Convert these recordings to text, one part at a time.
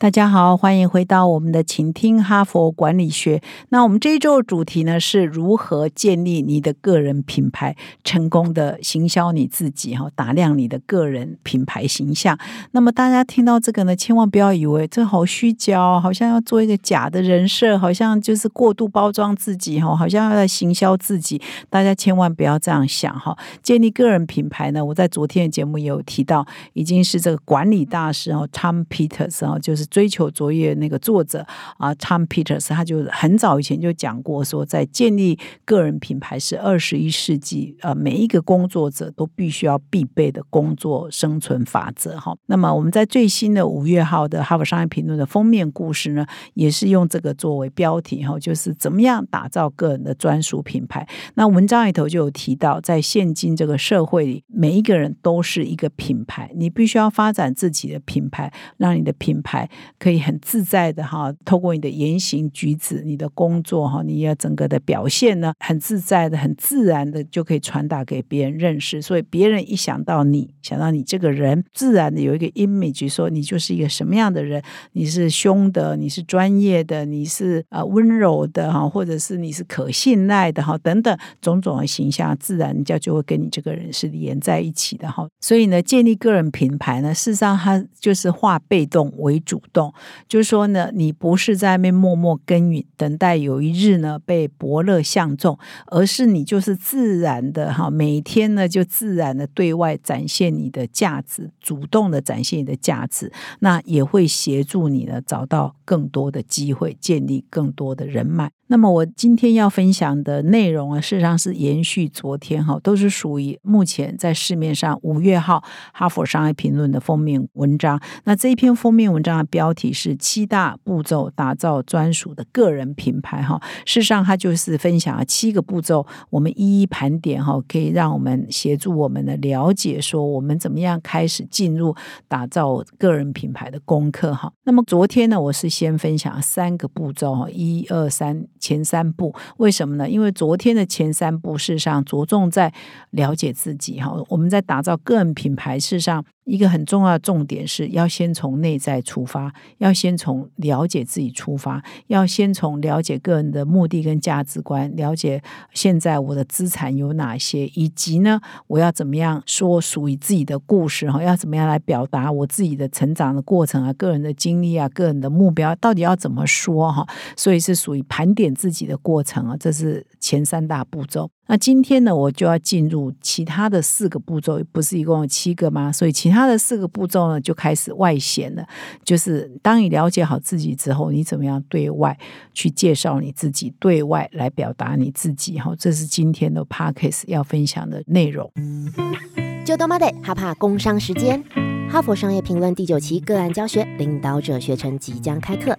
大家好，欢迎回到我们的请听哈佛管理学。那我们这一周的主题呢，是如何建立你的个人品牌，成功的行销你自己哈，打亮你的个人品牌形象。那么大家听到这个呢，千万不要以为这好虚假，好像要做一个假的人设，好像就是过度包装自己哈，好像要在行销自己。大家千万不要这样想哈。建立个人品牌呢，我在昨天的节目也有提到，已经是这个管理大师哦，Tom Peters 哦，就是。追求卓越那个作者啊，Tom Peters，他就很早以前就讲过，说在建立个人品牌是二十一世纪呃每一个工作者都必须要必备的工作生存法则哈。那么我们在最新的五月号的《哈佛商业评论》的封面故事呢，也是用这个作为标题哈，就是怎么样打造个人的专属品牌。那文章里头就有提到，在现今这个社会里，每一个人都是一个品牌，你必须要发展自己的品牌，让你的品牌。可以很自在的哈，透过你的言行举止、你的工作哈，你要整个的表现呢，很自在的、很自然的就可以传达给别人认识。所以别人一想到你，想到你这个人，自然的有一个 image，说你就是一个什么样的人，你是凶的，你是专业的，你是呃温柔的哈，或者是你是可信赖的哈，等等种种的形象，自然人家就会跟你这个人是连在一起的哈。所以呢，建立个人品牌呢，事实上它就是化被动为主。动，就是说呢，你不是在那边默默耕耘，等待有一日呢被伯乐相中，而是你就是自然的哈，每天呢就自然的对外展现你的价值，主动的展现你的价值，那也会协助你呢找到更多的机会，建立更多的人脉。那么我今天要分享的内容啊，事实上是延续昨天哈，都是属于目前在市面上五月号《哈佛商业评论》的封面文章。那这一篇封面文章的标标题是“七大步骤打造专属的个人品牌”哈。事实上，它就是分享了七个步骤，我们一一盘点哈，可以让我们协助我们的了解说我们怎么样开始进入打造个人品牌的功课哈。那么昨天呢，我是先分享三个步骤哈，一二三。前三步为什么呢？因为昨天的前三步事实上着重在了解自己哈。我们在打造个人品牌事实上。一个很重要的重点是要先从内在出发，要先从了解自己出发，要先从了解个人的目的跟价值观，了解现在我的资产有哪些，以及呢，我要怎么样说属于自己的故事哈，要怎么样来表达我自己的成长的过程啊，个人的经历啊，个人的目标到底要怎么说哈？所以是属于盘点自己的过程啊，这是前三大步骤。那今天呢，我就要进入其他的四个步骤，不是一共有七个吗？所以其他的四个步骤呢，就开始外显了。就是当你了解好自己之后，你怎么样对外去介绍你自己，对外来表达你自己？哈，这是今天的 p a c k a s e 要分享的内容。就多妈得哈怕工商时间，哈佛商业评论第九期个案教学领导者学程即将开课。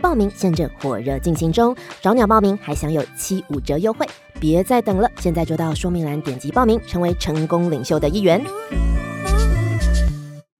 报名现正火热进行中，找鸟报名还享有七五折优惠。别再等了，现在就到说明栏点击报名，成为成功领袖的一员。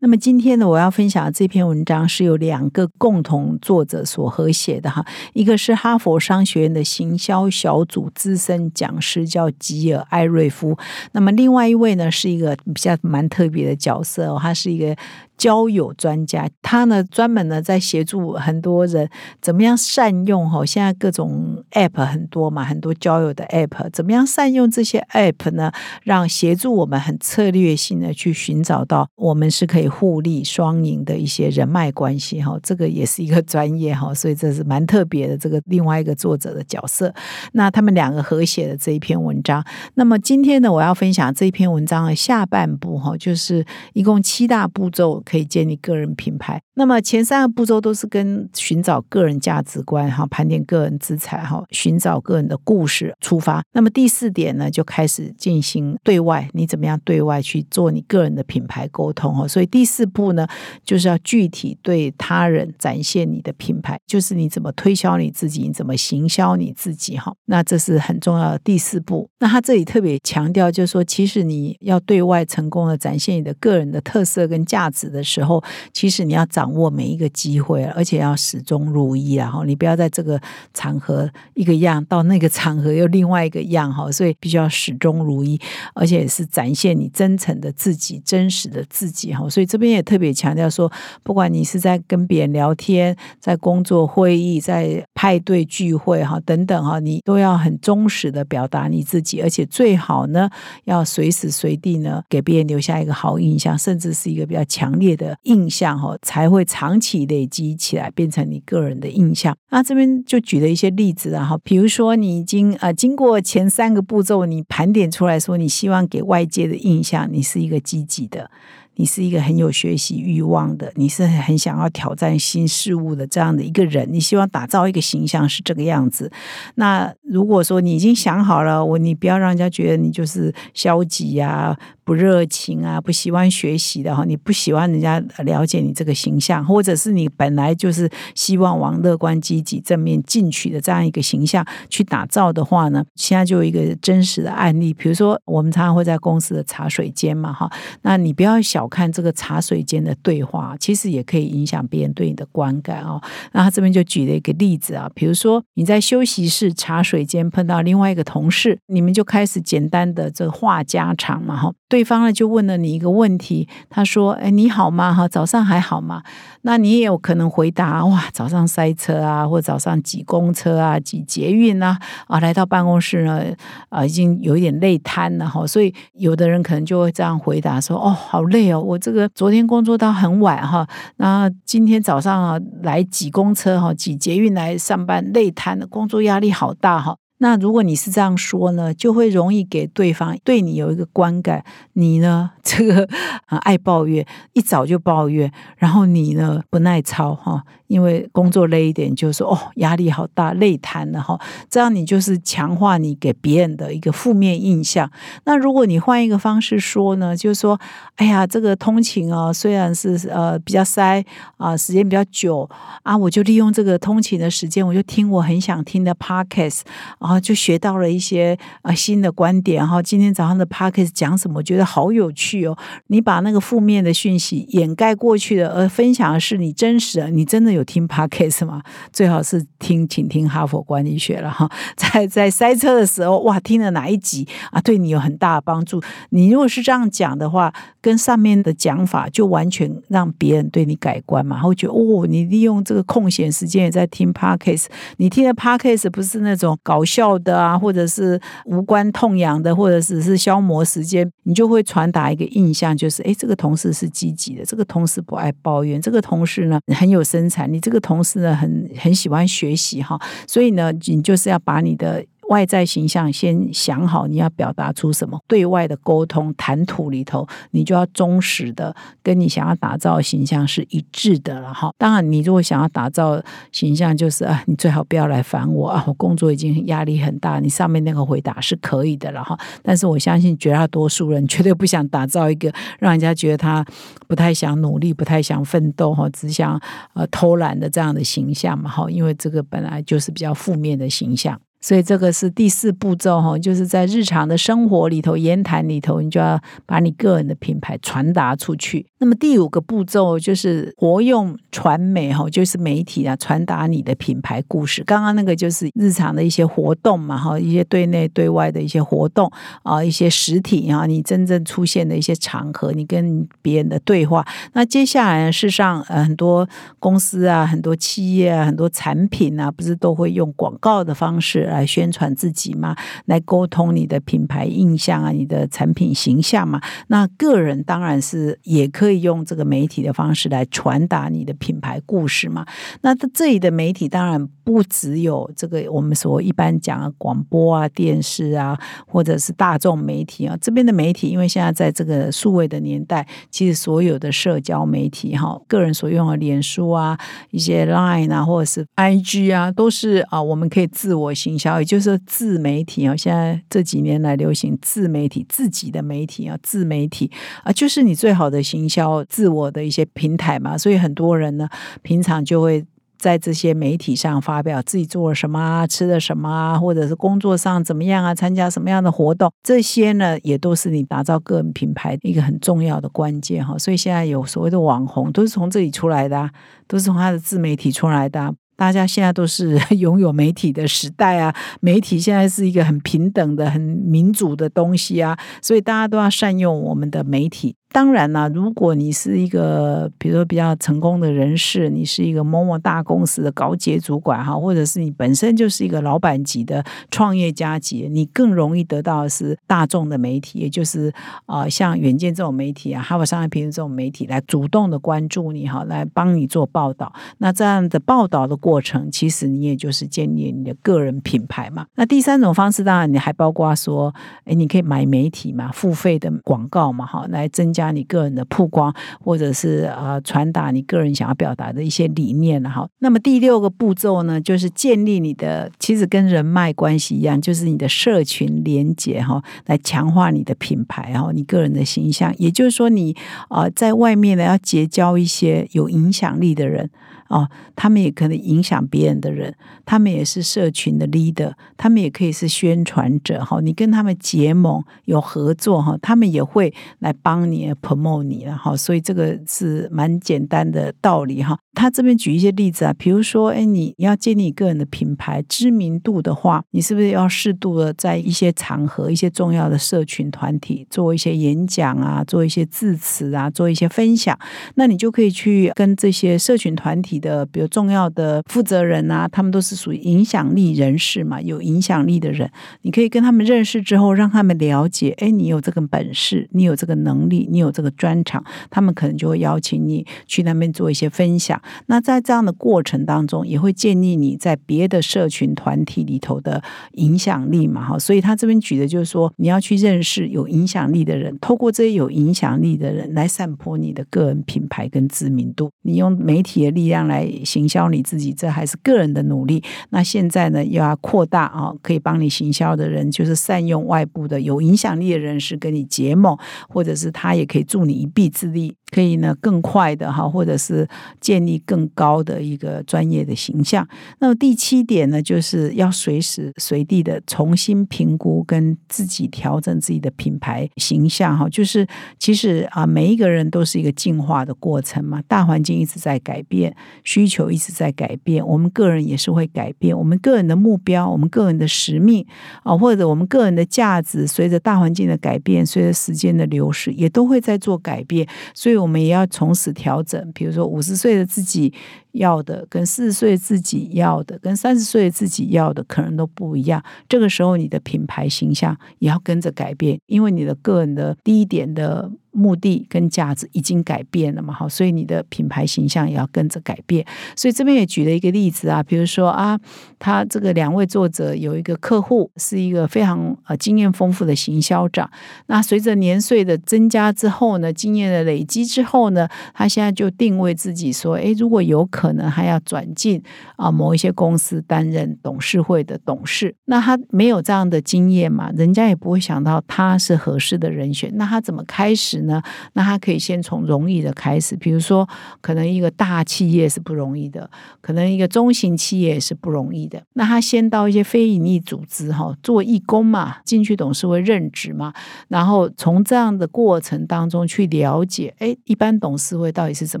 那么今天呢，我要分享的这篇文章是由两个共同作者所合写的哈，一个是哈佛商学院的行销小组资深讲师叫吉尔艾瑞夫，那么另外一位呢是一个比较蛮特别的角色哦，他是一个。交友专家，他呢专门呢在协助很多人怎么样善用哈，现在各种 app 很多嘛，很多交友的 app，怎么样善用这些 app 呢？让协助我们很策略性的去寻找到我们是可以互利双赢的一些人脉关系哈，这个也是一个专业哈，所以这是蛮特别的这个另外一个作者的角色。那他们两个合写的这一篇文章，那么今天呢，我要分享这一篇文章的下半部哈，就是一共七大步骤。可以建立个人品牌。那么前三个步骤都是跟寻找个人价值观哈，盘点个人资产哈，寻找个人的故事出发。那么第四点呢，就开始进行对外，你怎么样对外去做你个人的品牌沟通哈。所以第四步呢，就是要具体对他人展现你的品牌，就是你怎么推销你自己，你怎么行销你自己哈。那这是很重要的第四步。那他这里特别强调，就是说，其实你要对外成功的展现你的个人的特色跟价值的时候，其实你要找。掌握每一个机会，而且要始终如一，然后你不要在这个场合一个样，到那个场合又另外一个样哈，所以必须要始终如一，而且是展现你真诚的自己、真实的自己哈。所以这边也特别强调说，不管你是在跟别人聊天、在工作会议、在派对聚会哈等等哈，你都要很忠实的表达你自己，而且最好呢，要随时随地呢给别人留下一个好印象，甚至是一个比较强烈的印象哈，才。会长期累积起来，变成你个人的印象。那这边就举了一些例子啊，哈，比如说你已经呃经过前三个步骤，你盘点出来说，你希望给外界的印象，你是一个积极的。你是一个很有学习欲望的，你是很想要挑战新事物的这样的一个人，你希望打造一个形象是这个样子。那如果说你已经想好了，我你不要让人家觉得你就是消极呀、不热情啊、不喜欢学习的哈，你不喜欢人家了解你这个形象，或者是你本来就是希望往乐观、积极、正面进取的这样一个形象去打造的话呢，现在就有一个真实的案例，比如说我们常常会在公司的茶水间嘛哈，那你不要小。小看这个茶水间的对话，其实也可以影响别人对你的观感哦。那他这边就举了一个例子啊，比如说你在休息室茶水间碰到另外一个同事，你们就开始简单的这话家常嘛哈。对方呢就问了你一个问题，他说：“哎，你好吗？哈，早上还好吗？”那你也有可能回答：“哇，早上塞车啊，或早上挤公车啊，挤捷运啊，啊，来到办公室呢，啊，已经有一点累瘫了哈。”所以有的人可能就会这样回答说：“哦，好累哦。”我这个昨天工作到很晚哈，那今天早上啊来挤公车哈，挤捷运来上班，累瘫了，工作压力好大哈。那如果你是这样说呢，就会容易给对方对你有一个观感，你呢这个啊爱抱怨，一早就抱怨，然后你呢不耐操哈。因为工作累一点，就说哦压力好大，累瘫了哈。这样你就是强化你给别人的一个负面印象。那如果你换一个方式说呢，就是说，哎呀，这个通勤啊，虽然是呃比较塞啊，时间比较久啊，我就利用这个通勤的时间，我就听我很想听的 podcast，然后就学到了一些啊新的观点哈。今天早上的 podcast 讲什么？我觉得好有趣哦。你把那个负面的讯息掩盖过去的，而分享的是你真实的，你真的有。听 podcast 吗？最好是听，请听哈佛管理学了哈。在在塞车的时候，哇，听了哪一集啊？对你有很大的帮助。你如果是这样讲的话，跟上面的讲法就完全让别人对你改观嘛，会觉得哦，你利用这个空闲时间也在听 podcast。你听的 podcast 不是那种搞笑要的啊，或者是无关痛痒的，或者只是消磨时间，你就会传达一个印象，就是哎，这个同事是积极的，这个同事不爱抱怨，这个同事呢很有生产。你这个同事呢，很很喜欢学习哈，所以呢，你就是要把你的。外在形象先想好，你要表达出什么？对外的沟通谈吐里头，你就要忠实的跟你想要打造的形象是一致的了哈。当然，你如果想要打造形象，就是啊，你最好不要来烦我啊，我工作已经压力很大。你上面那个回答是可以的了哈。但是我相信绝大多数人绝对不想打造一个让人家觉得他不太想努力、不太想奋斗哈，只想呃偷懒的这样的形象嘛哈。因为这个本来就是比较负面的形象。所以这个是第四步骤哈，就是在日常的生活里头、言谈里头，你就要把你个人的品牌传达出去。那么第五个步骤就是活用传媒哈，就是媒体啊，传达你的品牌故事。刚刚那个就是日常的一些活动嘛哈，一些对内对外的一些活动啊，一些实体啊，你真正出现的一些场合，你跟别人的对话。那接下来事实上呃很多公司啊、很多企业啊、很多产品啊，不是都会用广告的方式。来宣传自己嘛，来沟通你的品牌印象啊，你的产品形象嘛。那个人当然是也可以用这个媒体的方式来传达你的品牌故事嘛。那这里的媒体当然不只有这个我们所一般讲的广播啊、电视啊，或者是大众媒体啊。这边的媒体，因为现在在这个数位的年代，其实所有的社交媒体哈，个人所用的脸书啊、一些 Line 啊，或者是 IG 啊，都是啊，我们可以自我形销，也就是自媒体啊。现在这几年来流行自媒体，自己的媒体啊，自媒体啊，就是你最好的行销自我的一些平台嘛。所以很多人呢，平常就会。在这些媒体上发表自己做了什么啊，吃了什么啊，或者是工作上怎么样啊，参加什么样的活动，这些呢也都是你打造个人品牌一个很重要的关键哈。所以现在有所谓的网红，都是从这里出来的，都是从他的自媒体出来的。大家现在都是 拥有媒体的时代啊，媒体现在是一个很平等的、很民主的东西啊，所以大家都要善用我们的媒体。当然啦，如果你是一个比如说比较成功的人士，你是一个某某大公司的高阶主管哈，或者是你本身就是一个老板级的创业家级，你更容易得到的是大众的媒体，也就是啊，像远见这种媒体啊，哈佛商业评论这种媒体来主动的关注你哈，来帮你做报道。那这样的报道的过程，其实你也就是建立你的个人品牌嘛。那第三种方式，当然你还包括说，哎，你可以买媒体嘛，付费的广告嘛，哈，来增加。加你个人的曝光，或者是呃传达你个人想要表达的一些理念了哈。那么第六个步骤呢，就是建立你的，其实跟人脉关系一样，就是你的社群连接哈，来强化你的品牌哈，你个人的形象。也就是说，你啊在外面呢要结交一些有影响力的人。哦，他们也可能影响别人的人，他们也是社群的 leader，他们也可以是宣传者哈。你跟他们结盟有合作哈，他们也会来帮你 promote 你了哈。所以这个是蛮简单的道理哈。他这边举一些例子啊，比如说，哎，你你要建立个人的品牌知名度的话，你是不是要适度的在一些场合、一些重要的社群团体做一些演讲啊，做一些致辞啊，做一些分享？那你就可以去跟这些社群团体。的比如重要的负责人啊，他们都是属于影响力人士嘛，有影响力的人，你可以跟他们认识之后，让他们了解，哎，你有这个本事，你有这个能力，你有这个专长，他们可能就会邀请你去那边做一些分享。那在这样的过程当中，也会建立你在别的社群团体里头的影响力嘛，哈。所以他这边举的就是说，你要去认识有影响力的人，透过这些有影响力的人来散播你的个人品牌跟知名度，你用媒体的力量来。来行销你自己，这还是个人的努力。那现在呢，又要扩大啊，可以帮你行销的人，就是善用外部的有影响力的人士跟你结盟，或者是他也可以助你一臂之力。可以呢，更快的哈，或者是建立更高的一个专业的形象。那么第七点呢，就是要随时随地的重新评估跟自己调整自己的品牌形象哈。就是其实啊，每一个人都是一个进化的过程嘛，大环境一直在改变，需求一直在改变，我们个人也是会改变，我们个人的目标，我们个人的使命啊，或者我们个人的价值，随着大环境的改变，随着时间的流逝，也都会在做改变，所以。我们也要从此调整，比如说五十岁的自己。要的跟四十岁自己要的，跟三十岁自己要的可能都不一样。这个时候，你的品牌形象也要跟着改变，因为你的个人的第一点的目的跟价值已经改变了嘛，好，所以你的品牌形象也要跟着改变。所以这边也举了一个例子啊，比如说啊，他这个两位作者有一个客户是一个非常呃经验丰富的行销长，那随着年岁的增加之后呢，经验的累积之后呢，他现在就定位自己说，哎，如果有可可能还要转进啊某一些公司担任董事会的董事，那他没有这样的经验嘛，人家也不会想到他是合适的人选。那他怎么开始呢？那他可以先从容易的开始，比如说可能一个大企业是不容易的，可能一个中型企业是不容易的。那他先到一些非营利组织哈做义工嘛，进去董事会任职嘛，然后从这样的过程当中去了解，哎，一般董事会到底是怎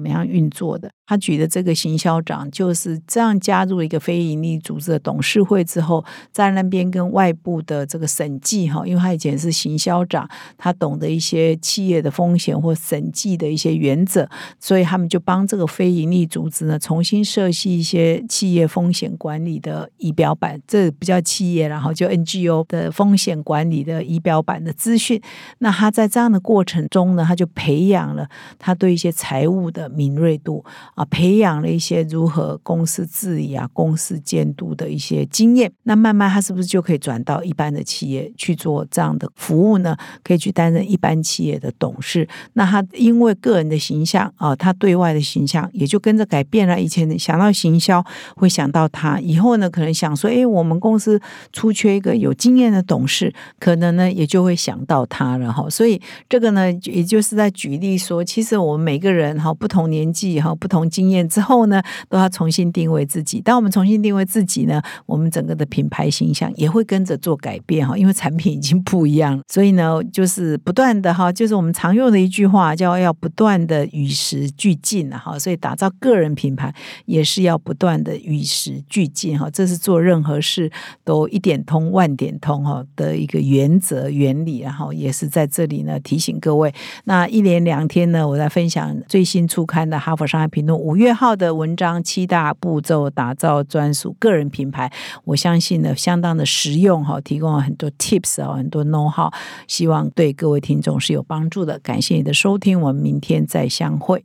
么样运作的。他举的这个行销长就是这样加入一个非营利组织的董事会之后，在那边跟外部的这个审计哈，因为他以前是行销长，他懂得一些企业的风险或审计的一些原则，所以他们就帮这个非营利组织呢重新设计一些企业风险管理的仪表板，这不叫企业，然后就 NGO 的风险管理的仪表板的资讯。那他在这样的过程中呢，他就培养了他对一些财务的敏锐度啊，培养了一些如何公司治理啊、公司监督的一些经验。那慢慢他是不是就可以转到一般的企业去做这样的服务呢？可以去担任一般企业的董事。那他因为个人的形象啊，他对外的形象也就跟着改变了。以前想到行销会想到他，以后呢可能想说，哎，我们公司出缺一个有经验的董事，可能呢也就会想到他了哈。所以这个呢，也就是在举例说，其实我们每个人哈，不同年纪哈，不同经验之后呢，都要重新定位自己。当我们重新定位自己呢，我们整个的品牌形象也会跟着做改变哈，因为产品已经不一样。所以呢，就是不断的哈，就是我们常用的一句话叫要不断的与时俱进啊哈。所以打造个人品牌也是要不断的与时俱进哈，这是做任何事都一点通万点通哈的一个原则原理，然后也是在这里呢提醒各位。那一连两天呢，我在分享最新出刊的《哈佛商业评论》五月号的文章，七大步骤打造专属个人品牌。我相信呢，相当的实用哈，提供了很多 tips 啊，很多 know how，希望对各位听众是有帮助的。感谢你的收听，我们明天再相会。